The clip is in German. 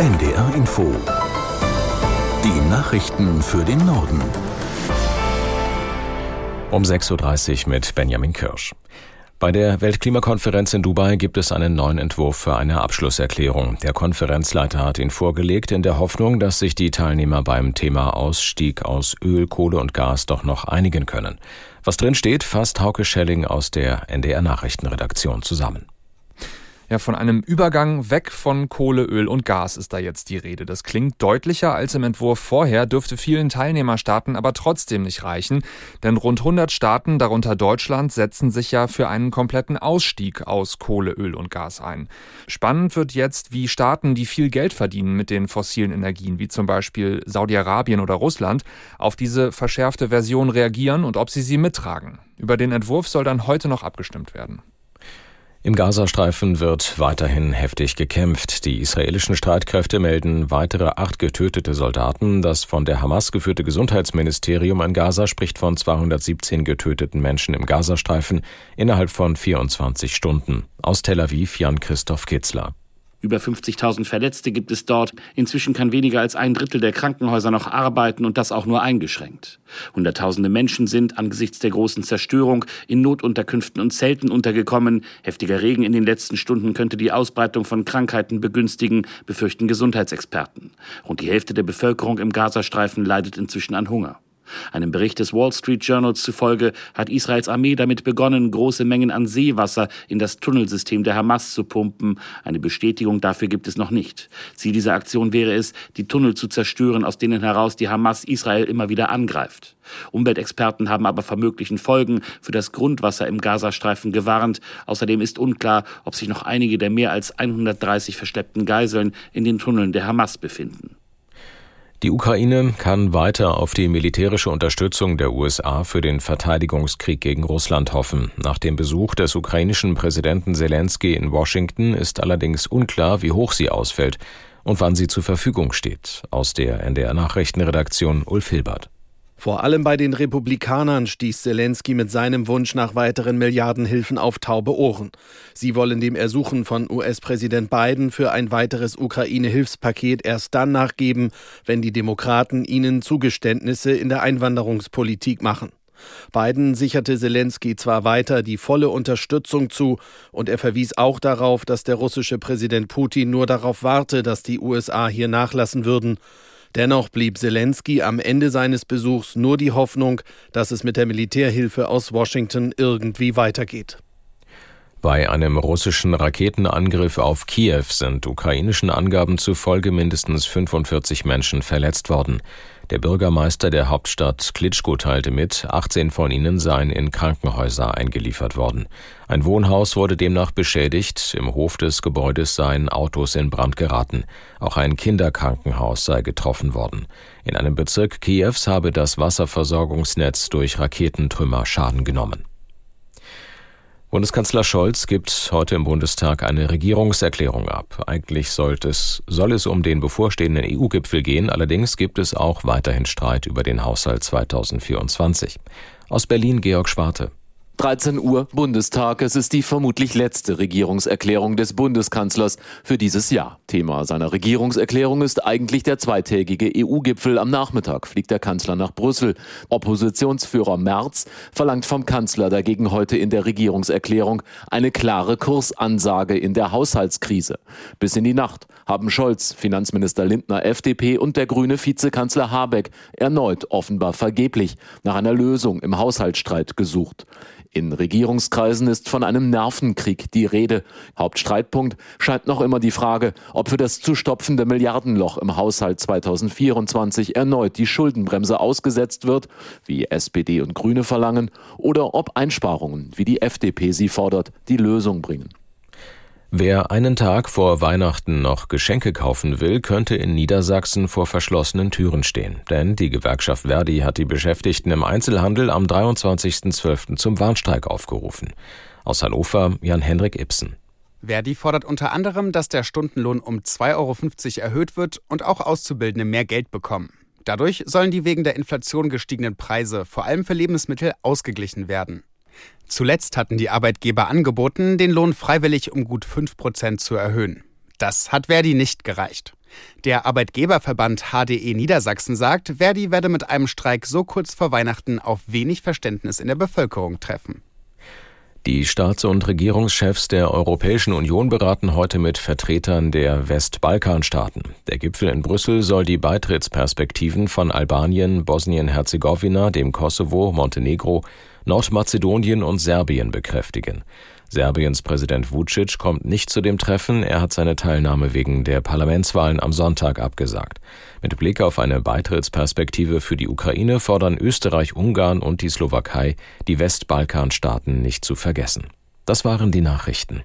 NDR Info. Die Nachrichten für den Norden. Um 6.30 Uhr mit Benjamin Kirsch. Bei der Weltklimakonferenz in Dubai gibt es einen neuen Entwurf für eine Abschlusserklärung. Der Konferenzleiter hat ihn vorgelegt in der Hoffnung, dass sich die Teilnehmer beim Thema Ausstieg aus Öl, Kohle und Gas doch noch einigen können. Was drin steht, fasst Hauke Schelling aus der NDR Nachrichtenredaktion zusammen. Ja, von einem Übergang weg von Kohle, Öl und Gas ist da jetzt die Rede. Das klingt deutlicher als im Entwurf vorher, dürfte vielen Teilnehmerstaaten aber trotzdem nicht reichen. Denn rund 100 Staaten, darunter Deutschland, setzen sich ja für einen kompletten Ausstieg aus Kohle, Öl und Gas ein. Spannend wird jetzt, wie Staaten, die viel Geld verdienen mit den fossilen Energien, wie zum Beispiel Saudi-Arabien oder Russland, auf diese verschärfte Version reagieren und ob sie sie mittragen. Über den Entwurf soll dann heute noch abgestimmt werden. Im Gazastreifen wird weiterhin heftig gekämpft. Die israelischen Streitkräfte melden weitere acht getötete Soldaten. Das von der Hamas geführte Gesundheitsministerium in Gaza spricht von 217 getöteten Menschen im Gazastreifen innerhalb von 24 Stunden. Aus Tel Aviv Jan Christoph Kitzler. Über 50.000 Verletzte gibt es dort. Inzwischen kann weniger als ein Drittel der Krankenhäuser noch arbeiten und das auch nur eingeschränkt. Hunderttausende Menschen sind angesichts der großen Zerstörung in Notunterkünften und Zelten untergekommen. Heftiger Regen in den letzten Stunden könnte die Ausbreitung von Krankheiten begünstigen, befürchten Gesundheitsexperten. Rund die Hälfte der Bevölkerung im Gazastreifen leidet inzwischen an Hunger. Einem Bericht des Wall Street Journals zufolge hat Israels Armee damit begonnen, große Mengen an Seewasser in das Tunnelsystem der Hamas zu pumpen. Eine Bestätigung dafür gibt es noch nicht. Ziel dieser Aktion wäre es, die Tunnel zu zerstören, aus denen heraus die Hamas Israel immer wieder angreift. Umweltexperten haben aber vor möglichen Folgen für das Grundwasser im Gazastreifen gewarnt. Außerdem ist unklar, ob sich noch einige der mehr als 130 versteppten Geiseln in den Tunneln der Hamas befinden. Die Ukraine kann weiter auf die militärische Unterstützung der USA für den Verteidigungskrieg gegen Russland hoffen. Nach dem Besuch des ukrainischen Präsidenten Zelensky in Washington ist allerdings unklar, wie hoch sie ausfällt und wann sie zur Verfügung steht. Aus der NDR Nachrichtenredaktion Ulf Hilbert. Vor allem bei den Republikanern stieß Zelensky mit seinem Wunsch nach weiteren Milliardenhilfen auf taube Ohren. Sie wollen dem Ersuchen von US-Präsident Biden für ein weiteres Ukraine-Hilfspaket erst dann nachgeben, wenn die Demokraten ihnen Zugeständnisse in der Einwanderungspolitik machen. Biden sicherte Zelensky zwar weiter die volle Unterstützung zu, und er verwies auch darauf, dass der russische Präsident Putin nur darauf warte, dass die USA hier nachlassen würden. Dennoch blieb Zelensky am Ende seines Besuchs nur die Hoffnung, dass es mit der Militärhilfe aus Washington irgendwie weitergeht. Bei einem russischen Raketenangriff auf Kiew sind ukrainischen Angaben zufolge mindestens 45 Menschen verletzt worden. Der Bürgermeister der Hauptstadt Klitschko teilte mit, 18 von ihnen seien in Krankenhäuser eingeliefert worden. Ein Wohnhaus wurde demnach beschädigt, im Hof des Gebäudes seien Autos in Brand geraten. Auch ein Kinderkrankenhaus sei getroffen worden. In einem Bezirk Kiews habe das Wasserversorgungsnetz durch Raketentrümmer Schaden genommen. Bundeskanzler Scholz gibt heute im Bundestag eine Regierungserklärung ab. Eigentlich sollte es, soll es um den bevorstehenden EU-Gipfel gehen, allerdings gibt es auch weiterhin Streit über den Haushalt 2024. Aus Berlin Georg Schwarte. 13 Uhr Bundestag. Es ist die vermutlich letzte Regierungserklärung des Bundeskanzlers für dieses Jahr. Thema seiner Regierungserklärung ist eigentlich der zweitägige EU-Gipfel. Am Nachmittag fliegt der Kanzler nach Brüssel. Oppositionsführer Merz verlangt vom Kanzler dagegen heute in der Regierungserklärung eine klare Kursansage in der Haushaltskrise. Bis in die Nacht haben Scholz, Finanzminister Lindner FDP und der grüne Vizekanzler Habeck erneut offenbar vergeblich nach einer Lösung im Haushaltsstreit gesucht. In Regierungskreisen ist von einem Nervenkrieg die Rede. Hauptstreitpunkt scheint noch immer die Frage, ob für das zu stopfende Milliardenloch im Haushalt 2024 erneut die Schuldenbremse ausgesetzt wird, wie SPD und Grüne verlangen, oder ob Einsparungen, wie die FDP sie fordert, die Lösung bringen. Wer einen Tag vor Weihnachten noch Geschenke kaufen will, könnte in Niedersachsen vor verschlossenen Türen stehen. Denn die Gewerkschaft Verdi hat die Beschäftigten im Einzelhandel am 23.12. zum Warnstreik aufgerufen. Aus Hannover Jan-Henrik Ibsen. Verdi fordert unter anderem, dass der Stundenlohn um 2,50 Euro erhöht wird und auch Auszubildende mehr Geld bekommen. Dadurch sollen die wegen der Inflation gestiegenen Preise, vor allem für Lebensmittel, ausgeglichen werden. Zuletzt hatten die Arbeitgeber angeboten, den Lohn freiwillig um gut 5 Prozent zu erhöhen. Das hat Verdi nicht gereicht. Der Arbeitgeberverband HDE Niedersachsen sagt, Verdi werde mit einem Streik so kurz vor Weihnachten auf wenig Verständnis in der Bevölkerung treffen. Die Staats- und Regierungschefs der Europäischen Union beraten heute mit Vertretern der Westbalkanstaaten. Der Gipfel in Brüssel soll die Beitrittsperspektiven von Albanien, Bosnien-Herzegowina, dem Kosovo, Montenegro, Nordmazedonien und Serbien bekräftigen. Serbiens Präsident Vucic kommt nicht zu dem Treffen, er hat seine Teilnahme wegen der Parlamentswahlen am Sonntag abgesagt. Mit Blick auf eine Beitrittsperspektive für die Ukraine fordern Österreich, Ungarn und die Slowakei, die Westbalkanstaaten nicht zu vergessen. Das waren die Nachrichten.